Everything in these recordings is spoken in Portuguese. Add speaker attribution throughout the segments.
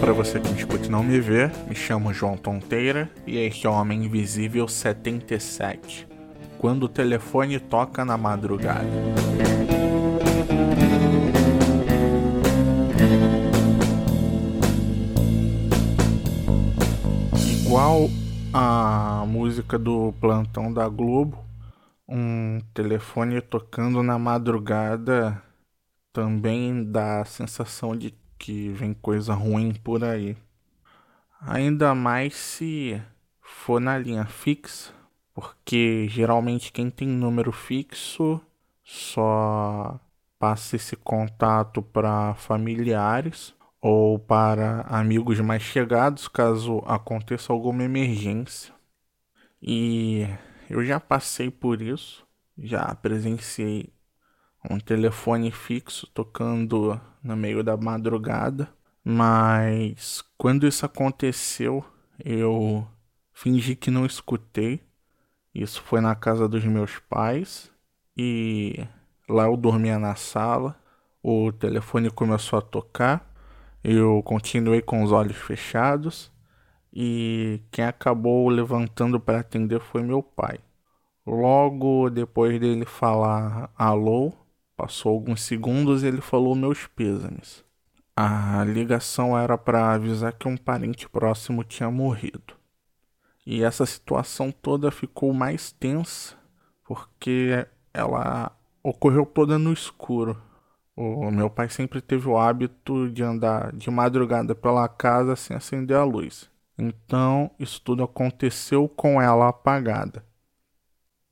Speaker 1: para você que me escute e não me vê, me chamo João Tonteira e este é o Homem Invisível 77. Quando o telefone toca na madrugada. Igual a música do plantão da Globo, um telefone tocando na madrugada também dá a sensação de que vem coisa ruim por aí. Ainda mais se for na linha fixa, porque geralmente quem tem número fixo só passa esse contato para familiares ou para amigos mais chegados caso aconteça alguma emergência. E eu já passei por isso, já presenciei um telefone fixo tocando no meio da madrugada, mas quando isso aconteceu, eu fingi que não escutei. Isso foi na casa dos meus pais e lá eu dormia na sala. O telefone começou a tocar. Eu continuei com os olhos fechados e quem acabou levantando para atender foi meu pai. Logo depois dele falar alô, Passou alguns segundos e ele falou meus pêsames. A ligação era para avisar que um parente próximo tinha morrido. E essa situação toda ficou mais tensa porque ela ocorreu toda no escuro. O meu pai sempre teve o hábito de andar de madrugada pela casa sem acender a luz. Então, isso tudo aconteceu com ela apagada.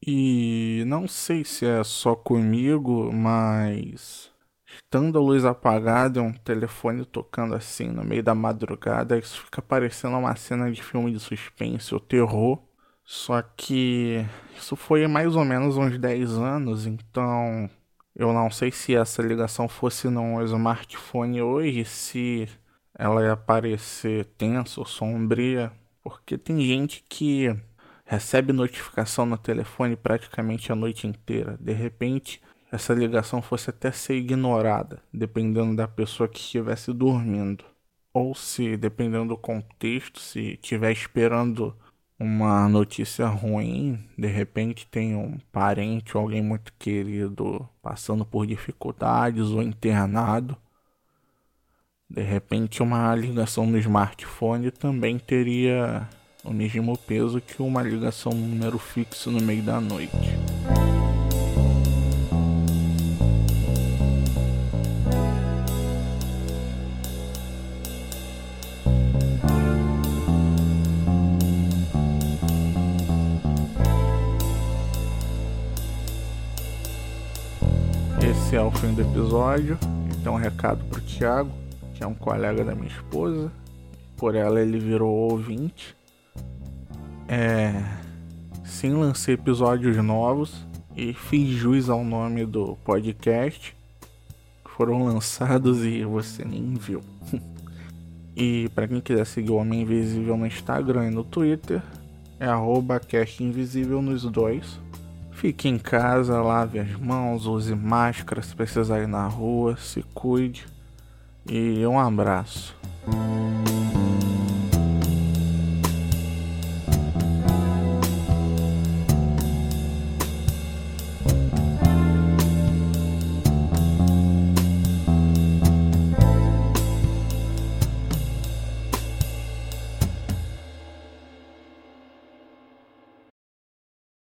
Speaker 1: E não sei se é só comigo, mas estando a luz apagada e um telefone tocando assim no meio da madrugada, isso fica parecendo uma cena de filme de suspense ou terror. Só que isso foi mais ou menos uns 10 anos, então eu não sei se essa ligação fosse num smartphone hoje, se ela ia parecer tensa ou sombria, porque tem gente que recebe notificação no telefone praticamente a noite inteira. De repente, essa ligação fosse até ser ignorada, dependendo da pessoa que estivesse dormindo. Ou se, dependendo do contexto, se estiver esperando uma notícia ruim, de repente tem um parente ou alguém muito querido passando por dificuldades ou internado. De repente, uma ligação no smartphone também teria o mesmo peso que uma ligação número fixo no meio da noite. Esse é o fim do episódio. Então, um recado pro Thiago, que é um colega da minha esposa. Por ela, ele virou ouvinte. É, sim, lancei episódios novos e fiz jus ao nome do podcast. Foram lançados e você nem viu. e para quem quiser seguir o Homem Invisível no Instagram e no Twitter, é arroba Invisível nos dois. Fique em casa, lave as mãos, use máscara se precisar ir na rua, se cuide. E um abraço.